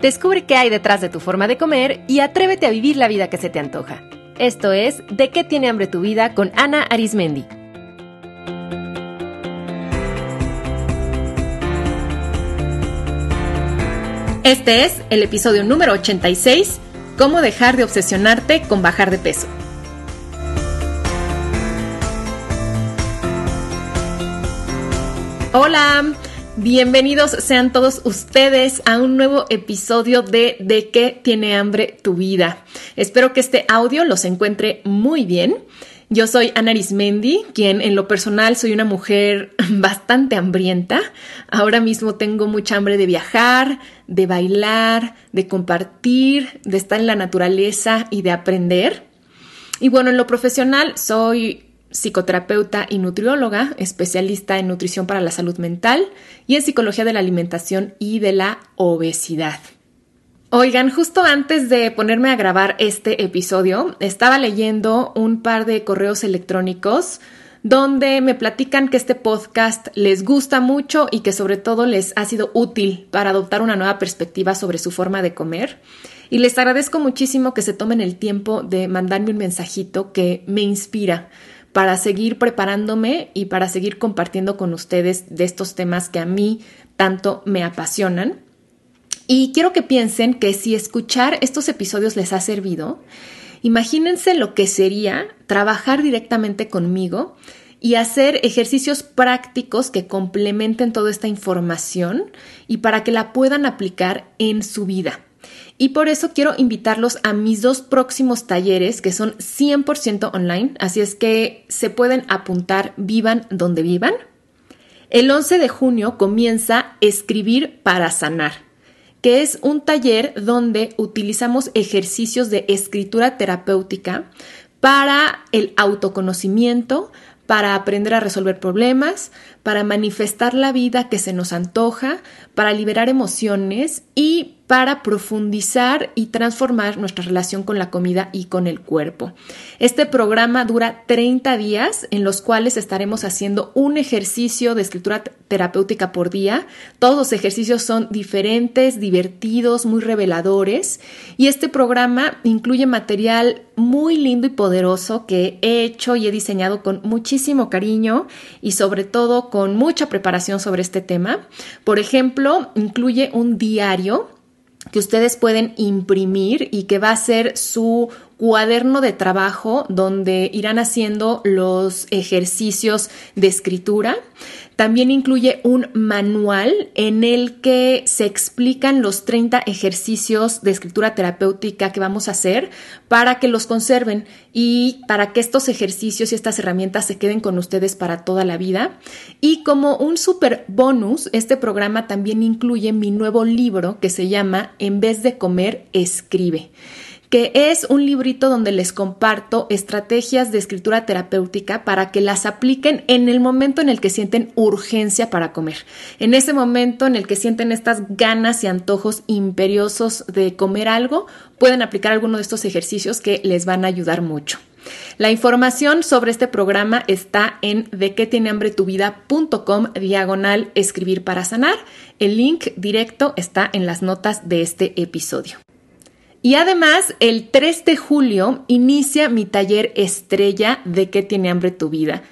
Descubre qué hay detrás de tu forma de comer y atrévete a vivir la vida que se te antoja. Esto es De qué tiene hambre tu vida con Ana Arismendi. Este es el episodio número 86, Cómo dejar de obsesionarte con bajar de peso. Hola, bienvenidos sean todos ustedes a un nuevo episodio de De qué tiene hambre tu vida. Espero que este audio los encuentre muy bien. Yo soy Ana Arismendi, quien en lo personal soy una mujer bastante hambrienta. Ahora mismo tengo mucha hambre de viajar, de bailar, de compartir, de estar en la naturaleza y de aprender. Y bueno, en lo profesional soy psicoterapeuta y nutrióloga, especialista en nutrición para la salud mental y en psicología de la alimentación y de la obesidad. Oigan, justo antes de ponerme a grabar este episodio, estaba leyendo un par de correos electrónicos donde me platican que este podcast les gusta mucho y que sobre todo les ha sido útil para adoptar una nueva perspectiva sobre su forma de comer. Y les agradezco muchísimo que se tomen el tiempo de mandarme un mensajito que me inspira para seguir preparándome y para seguir compartiendo con ustedes de estos temas que a mí tanto me apasionan. Y quiero que piensen que si escuchar estos episodios les ha servido, imagínense lo que sería trabajar directamente conmigo y hacer ejercicios prácticos que complementen toda esta información y para que la puedan aplicar en su vida. Y por eso quiero invitarlos a mis dos próximos talleres que son 100% online, así es que se pueden apuntar vivan donde vivan. El 11 de junio comienza Escribir para Sanar que es un taller donde utilizamos ejercicios de escritura terapéutica para el autoconocimiento, para aprender a resolver problemas, para manifestar la vida que se nos antoja, para liberar emociones y para profundizar y transformar nuestra relación con la comida y con el cuerpo. Este programa dura 30 días en los cuales estaremos haciendo un ejercicio de escritura terapéutica por día. Todos los ejercicios son diferentes, divertidos, muy reveladores y este programa incluye material muy lindo y poderoso que he hecho y he diseñado con muchísimo cariño y sobre todo con mucha preparación sobre este tema. Por ejemplo, incluye un diario que ustedes pueden imprimir y que va a ser su cuaderno de trabajo donde irán haciendo los ejercicios de escritura. También incluye un manual en el que se explican los 30 ejercicios de escritura terapéutica que vamos a hacer para que los conserven y para que estos ejercicios y estas herramientas se queden con ustedes para toda la vida. Y como un super bonus, este programa también incluye mi nuevo libro que se llama En vez de comer, escribe que es un librito donde les comparto estrategias de escritura terapéutica para que las apliquen en el momento en el que sienten urgencia para comer, en ese momento en el que sienten estas ganas y antojos imperiosos de comer algo, pueden aplicar alguno de estos ejercicios que les van a ayudar mucho. La información sobre este programa está en de tiene hambre tu vida.com diagonal escribir para sanar. El link directo está en las notas de este episodio. Y además, el 3 de julio inicia mi taller estrella de qué tiene hambre tu vida,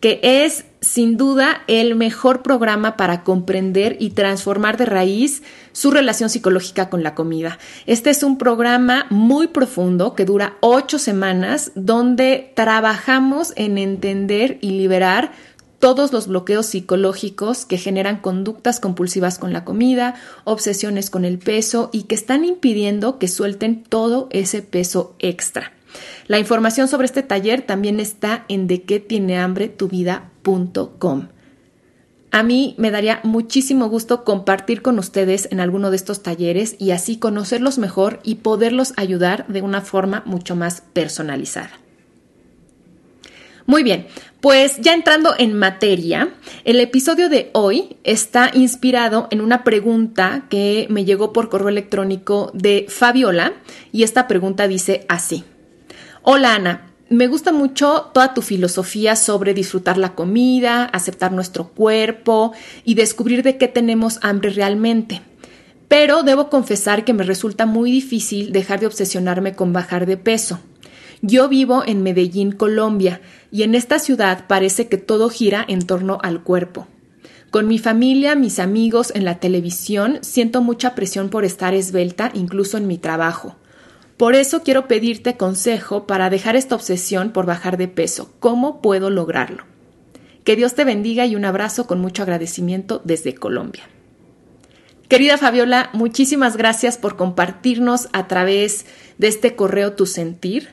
que es sin duda el mejor programa para comprender y transformar de raíz su relación psicológica con la comida. Este es un programa muy profundo que dura ocho semanas donde trabajamos en entender y liberar todos los bloqueos psicológicos que generan conductas compulsivas con la comida, obsesiones con el peso y que están impidiendo que suelten todo ese peso extra. La información sobre este taller también está en de qué tiene hambre tu vida.com. A mí me daría muchísimo gusto compartir con ustedes en alguno de estos talleres y así conocerlos mejor y poderlos ayudar de una forma mucho más personalizada. Muy bien, pues ya entrando en materia, el episodio de hoy está inspirado en una pregunta que me llegó por correo electrónico de Fabiola y esta pregunta dice así. Hola Ana, me gusta mucho toda tu filosofía sobre disfrutar la comida, aceptar nuestro cuerpo y descubrir de qué tenemos hambre realmente. pero debo confesar que me resulta muy difícil dejar de obsesionarme con bajar de peso. Yo vivo en Medellín, Colombia, y en esta ciudad parece que todo gira en torno al cuerpo. Con mi familia, mis amigos, en la televisión, siento mucha presión por estar esbelta, incluso en mi trabajo. Por eso quiero pedirte consejo para dejar esta obsesión por bajar de peso. ¿Cómo puedo lograrlo? Que Dios te bendiga y un abrazo con mucho agradecimiento desde Colombia. Querida Fabiola, muchísimas gracias por compartirnos a través de este correo tu sentir,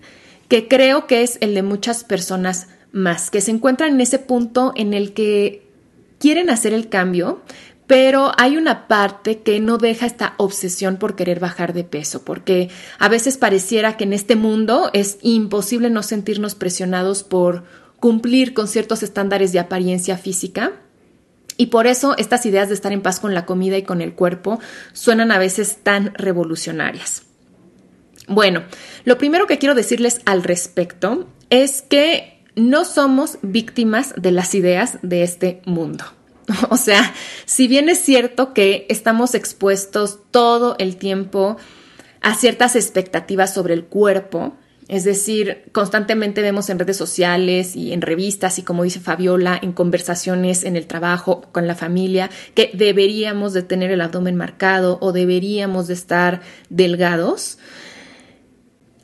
que creo que es el de muchas personas más, que se encuentran en ese punto en el que quieren hacer el cambio, pero hay una parte que no deja esta obsesión por querer bajar de peso, porque a veces pareciera que en este mundo es imposible no sentirnos presionados por cumplir con ciertos estándares de apariencia física y por eso estas ideas de estar en paz con la comida y con el cuerpo suenan a veces tan revolucionarias. Bueno, lo primero que quiero decirles al respecto es que no somos víctimas de las ideas de este mundo. O sea, si bien es cierto que estamos expuestos todo el tiempo a ciertas expectativas sobre el cuerpo, es decir, constantemente vemos en redes sociales y en revistas y como dice Fabiola, en conversaciones en el trabajo, con la familia, que deberíamos de tener el abdomen marcado o deberíamos de estar delgados.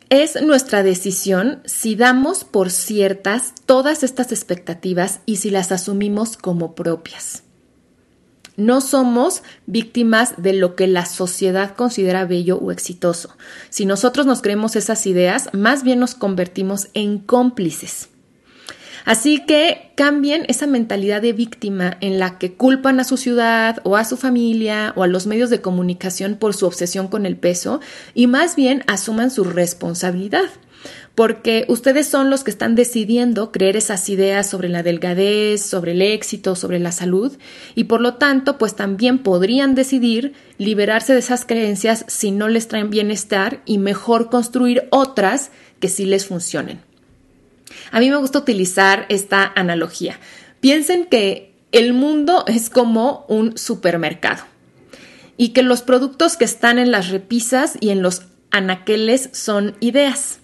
Es nuestra decisión si damos por ciertas todas estas expectativas y si las asumimos como propias. No somos víctimas de lo que la sociedad considera bello o exitoso. Si nosotros nos creemos esas ideas, más bien nos convertimos en cómplices. Así que cambien esa mentalidad de víctima en la que culpan a su ciudad o a su familia o a los medios de comunicación por su obsesión con el peso y más bien asuman su responsabilidad porque ustedes son los que están decidiendo creer esas ideas sobre la delgadez, sobre el éxito, sobre la salud, y por lo tanto, pues también podrían decidir liberarse de esas creencias si no les traen bienestar y mejor construir otras que sí les funcionen. A mí me gusta utilizar esta analogía. Piensen que el mundo es como un supermercado y que los productos que están en las repisas y en los anaqueles son ideas.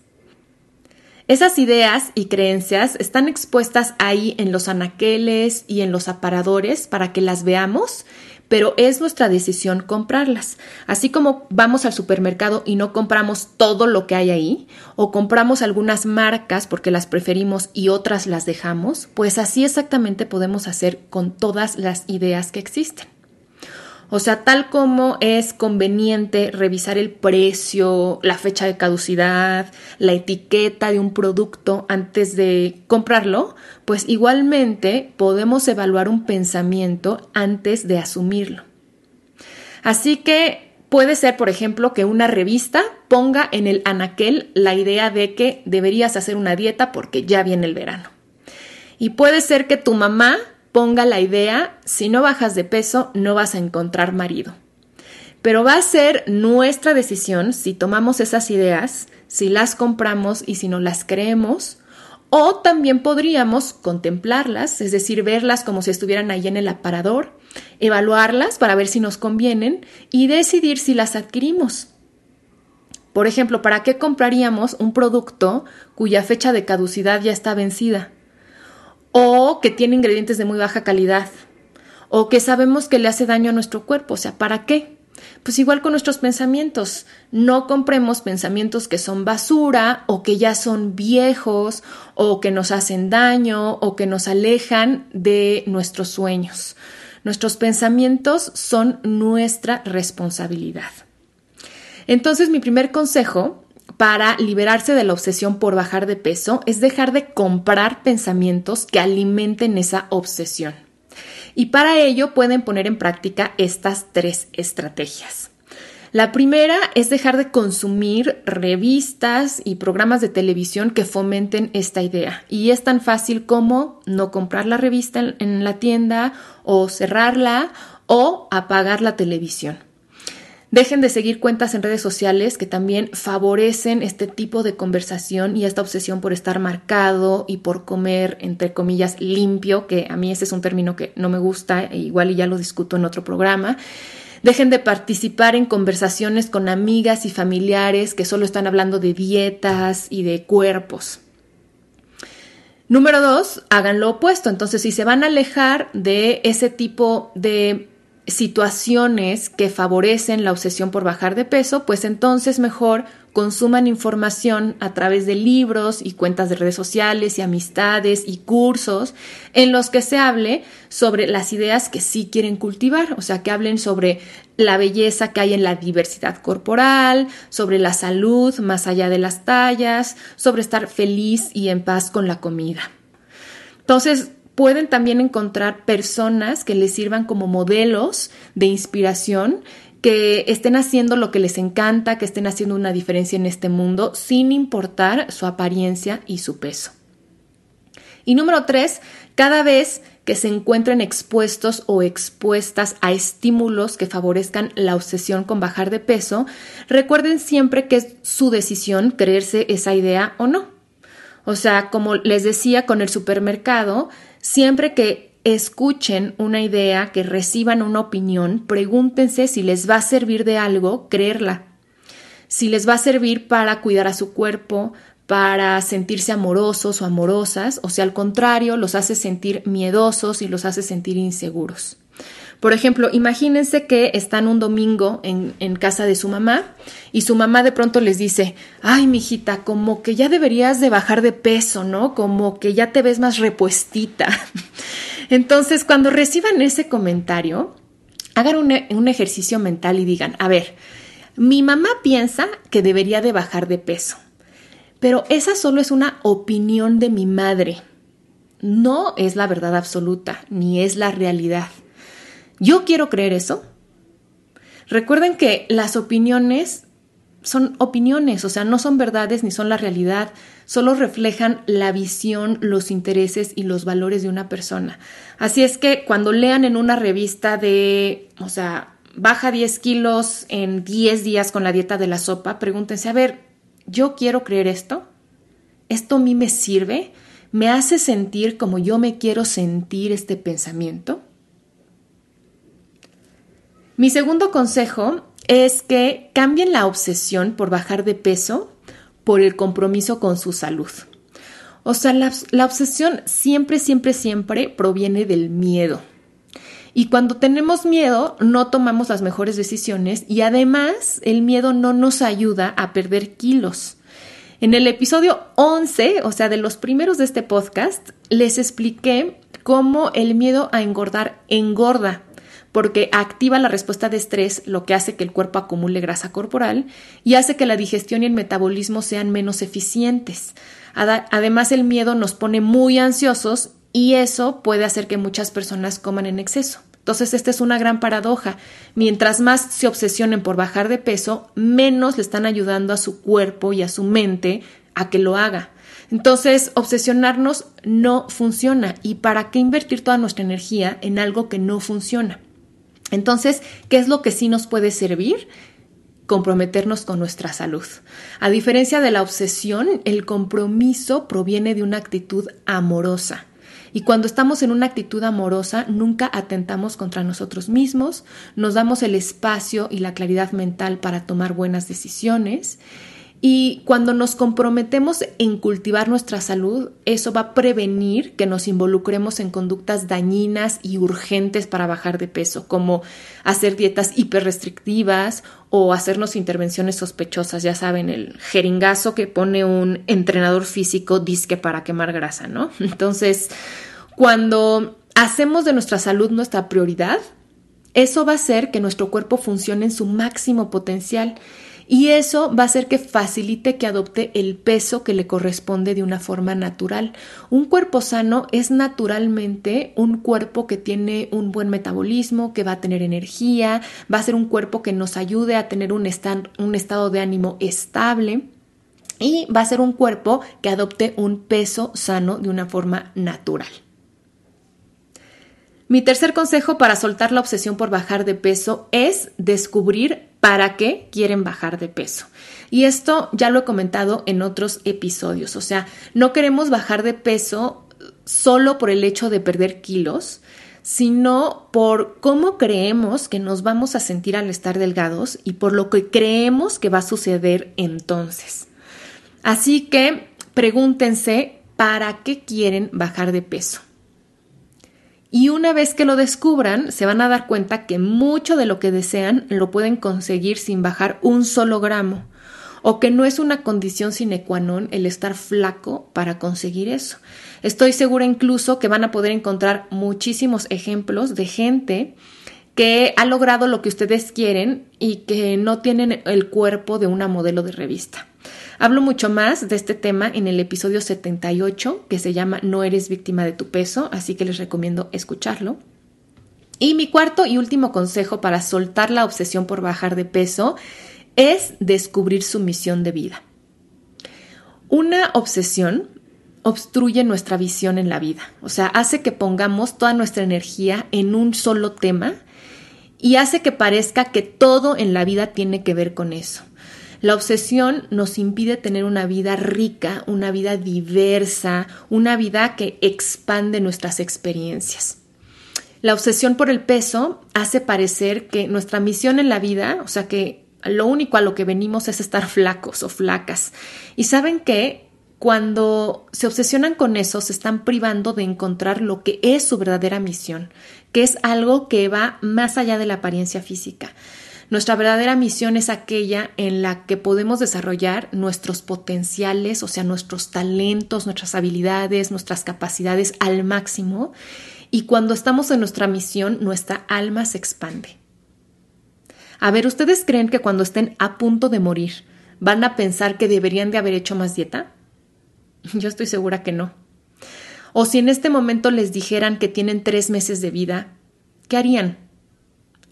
Esas ideas y creencias están expuestas ahí en los anaqueles y en los aparadores para que las veamos, pero es nuestra decisión comprarlas. Así como vamos al supermercado y no compramos todo lo que hay ahí, o compramos algunas marcas porque las preferimos y otras las dejamos, pues así exactamente podemos hacer con todas las ideas que existen. O sea, tal como es conveniente revisar el precio, la fecha de caducidad, la etiqueta de un producto antes de comprarlo, pues igualmente podemos evaluar un pensamiento antes de asumirlo. Así que puede ser, por ejemplo, que una revista ponga en el anaquel la idea de que deberías hacer una dieta porque ya viene el verano. Y puede ser que tu mamá ponga la idea, si no bajas de peso, no vas a encontrar marido. Pero va a ser nuestra decisión si tomamos esas ideas, si las compramos y si no las creemos, o también podríamos contemplarlas, es decir, verlas como si estuvieran ahí en el aparador, evaluarlas para ver si nos convienen y decidir si las adquirimos. Por ejemplo, ¿para qué compraríamos un producto cuya fecha de caducidad ya está vencida? O que tiene ingredientes de muy baja calidad o que sabemos que le hace daño a nuestro cuerpo. O sea, ¿para qué? Pues igual con nuestros pensamientos, no compremos pensamientos que son basura o que ya son viejos o que nos hacen daño o que nos alejan de nuestros sueños. Nuestros pensamientos son nuestra responsabilidad. Entonces mi primer consejo para liberarse de la obsesión por bajar de peso es dejar de comprar pensamientos que alimenten esa obsesión. Y para ello pueden poner en práctica estas tres estrategias. La primera es dejar de consumir revistas y programas de televisión que fomenten esta idea. Y es tan fácil como no comprar la revista en la tienda o cerrarla o apagar la televisión. Dejen de seguir cuentas en redes sociales que también favorecen este tipo de conversación y esta obsesión por estar marcado y por comer, entre comillas, limpio, que a mí ese es un término que no me gusta, e igual y ya lo discuto en otro programa. Dejen de participar en conversaciones con amigas y familiares que solo están hablando de dietas y de cuerpos. Número dos, hagan lo opuesto. Entonces, si se van a alejar de ese tipo de situaciones que favorecen la obsesión por bajar de peso, pues entonces mejor consuman información a través de libros y cuentas de redes sociales y amistades y cursos en los que se hable sobre las ideas que sí quieren cultivar, o sea, que hablen sobre la belleza que hay en la diversidad corporal, sobre la salud más allá de las tallas, sobre estar feliz y en paz con la comida. Entonces, pueden también encontrar personas que les sirvan como modelos de inspiración que estén haciendo lo que les encanta, que estén haciendo una diferencia en este mundo sin importar su apariencia y su peso. Y número tres, cada vez que se encuentren expuestos o expuestas a estímulos que favorezcan la obsesión con bajar de peso, recuerden siempre que es su decisión creerse esa idea o no. O sea, como les decía con el supermercado, siempre que escuchen una idea, que reciban una opinión, pregúntense si les va a servir de algo creerla, si les va a servir para cuidar a su cuerpo, para sentirse amorosos o amorosas, o si al contrario los hace sentir miedosos y los hace sentir inseguros. Por ejemplo, imagínense que están un domingo en, casa de su mamá y su mamá de pronto les dice, ay, mijita, como que ya deberías de bajar de peso, ¿no? Como que ya te ves más repuestita. Entonces, cuando reciban ese comentario, hagan un, ejercicio mental y digan, a ver, mi mamá piensa que debería de bajar de peso, pero esa solo es una opinión de mi madre. No es la verdad absoluta, ni es la realidad. ¿Yo quiero creer eso? Recuerden que las opiniones son opiniones, o sea, no son verdades ni son la realidad, solo reflejan la visión, los intereses y los valores de una persona. Así es que cuando lean en una revista de, o sea, baja 10 kilos en 10 días con la dieta de la sopa, pregúntense, a ver, ¿yo quiero creer esto? ¿Esto a mí me sirve? ¿Me hace sentir como yo me quiero sentir este pensamiento? Mi segundo consejo es que cambien la obsesión por bajar de peso por el compromiso con su salud. O sea, la, obsesión siempre, siempre, siempre proviene del miedo. Y cuando tenemos miedo, no tomamos las mejores decisiones y además el miedo no nos ayuda a perder kilos. En el episodio 11, o sea, de los primeros de este podcast, les expliqué cómo el miedo a engordar engorda porque activa la respuesta de estrés, lo que hace que el cuerpo acumule grasa corporal y hace que la digestión y el metabolismo sean menos eficientes. Además, el miedo nos pone muy ansiosos y eso puede hacer que muchas personas coman en exceso. Entonces, esta es una gran paradoja. Mientras más se obsesionen por bajar de peso, menos le están ayudando a su cuerpo y a su mente a que lo haga. Entonces, obsesionarnos no funciona. ¿Y para qué invertir toda nuestra energía en algo que no funciona? Entonces, ¿qué es lo que sí nos puede servir? comprometernos con nuestra salud. A diferencia de la obsesión, el compromiso proviene de una actitud amorosa. Y cuando estamos en una actitud amorosa, nunca atentamos contra nosotros mismos, nos damos el espacio y la claridad mental para tomar buenas decisiones y cuando nos comprometemos en cultivar nuestra salud, eso va a prevenir que nos involucremos en conductas dañinas y urgentes para bajar de peso, como hacer dietas hiperrestrictivas o hacernos intervenciones sospechosas, ya saben, el jeringazo que pone un entrenador físico disque para quemar grasa, ¿no? Entonces, cuando hacemos de nuestra salud nuestra prioridad, eso va a hacer que nuestro cuerpo funcione en su máximo potencial y eso va a hacer que facilite que adopte el peso que le corresponde de una forma natural. Un cuerpo sano es naturalmente un cuerpo que tiene un buen metabolismo, que va a tener energía, va a ser un cuerpo que nos ayude a tener un, un estado de ánimo estable y va a ser un cuerpo que adopte un peso sano de una forma natural. Mi tercer consejo para soltar la obsesión por bajar de peso es descubrir para qué quieren bajar de peso. Y esto ya lo he comentado en otros episodios, o sea, no queremos bajar de peso solo por el hecho de perder kilos, sino por cómo creemos que nos vamos a sentir al estar delgados y por lo que creemos que va a suceder entonces. Así que pregúntense para qué quieren bajar de peso. Y una vez que lo descubran, se van a dar cuenta que mucho de lo que desean lo pueden conseguir sin bajar un solo gramo, o que no es una condición sine qua non el estar flaco para conseguir eso. Estoy segura incluso que van a poder encontrar muchísimos ejemplos de gente que ha logrado lo que ustedes quieren y que no tienen el cuerpo de una modelo de revista. Hablo mucho más de este tema en el episodio 78 que se llama No eres víctima de tu peso, así que les recomiendo escucharlo. Y mi cuarto y último consejo para soltar la obsesión por bajar de peso es descubrir su misión de vida. Una obsesión obstruye nuestra visión en la vida, o sea, hace que pongamos toda nuestra energía en un solo tema y hace que parezca que todo en la vida tiene que ver con eso. La obsesión nos impide tener una vida rica, una vida diversa, una vida que expande nuestras experiencias. La obsesión por el peso hace parecer que nuestra misión en la vida, o sea que lo único a lo que venimos es estar flacos o flacas. Y saben que cuando se obsesionan con eso, se están privando de encontrar lo que es su verdadera misión, que es algo que va más allá de la apariencia física. Nuestra verdadera misión es aquella en la que podemos desarrollar nuestros potenciales, o sea, nuestros talentos, nuestras habilidades, nuestras capacidades al máximo. Y cuando estamos en nuestra misión, nuestra alma se expande. A ver, ¿ustedes creen que cuando estén a punto de morir van a pensar que deberían de haber hecho más dieta? Yo estoy segura que no. O si en este momento les dijeran que tienen tres meses de vida, ¿qué harían?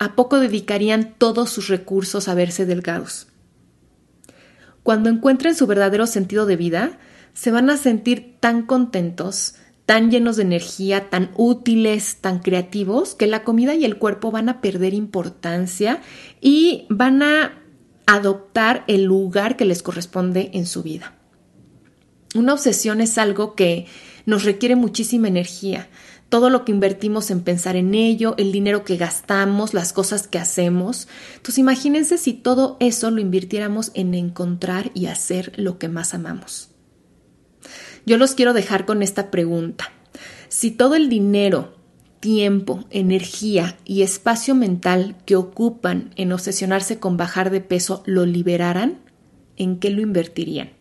¿A poco dedicarían todos sus recursos a verse delgados? Cuando encuentren su verdadero sentido de vida, se van a sentir tan contentos, tan llenos de energía, tan útiles, tan creativos, que la comida y el cuerpo van a perder importancia y van a adoptar el lugar que les corresponde en su vida. Una obsesión es algo que nos requiere muchísima energía, todo lo que invertimos en pensar en ello, el dinero que gastamos, las cosas que hacemos. Entonces imagínense si todo eso lo invirtiéramos en encontrar y hacer lo que más amamos. Yo los quiero dejar con esta pregunta. Si todo el dinero, tiempo, energía y espacio mental que ocupan en obsesionarse con bajar de peso lo liberaran, ¿en qué lo invertirían?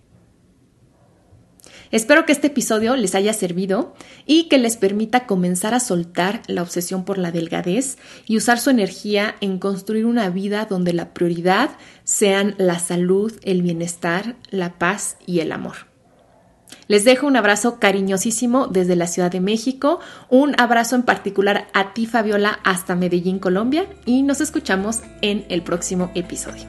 Espero que este episodio les haya servido y que les permita comenzar a soltar la obsesión por la delgadez y usar su energía en construir una vida donde la prioridad sean la salud, el bienestar, la paz y el amor. Les dejo un abrazo cariñosísimo desde la Ciudad de México, un abrazo en particular a ti Fabiola hasta Medellín, Colombia y nos escuchamos en el próximo episodio.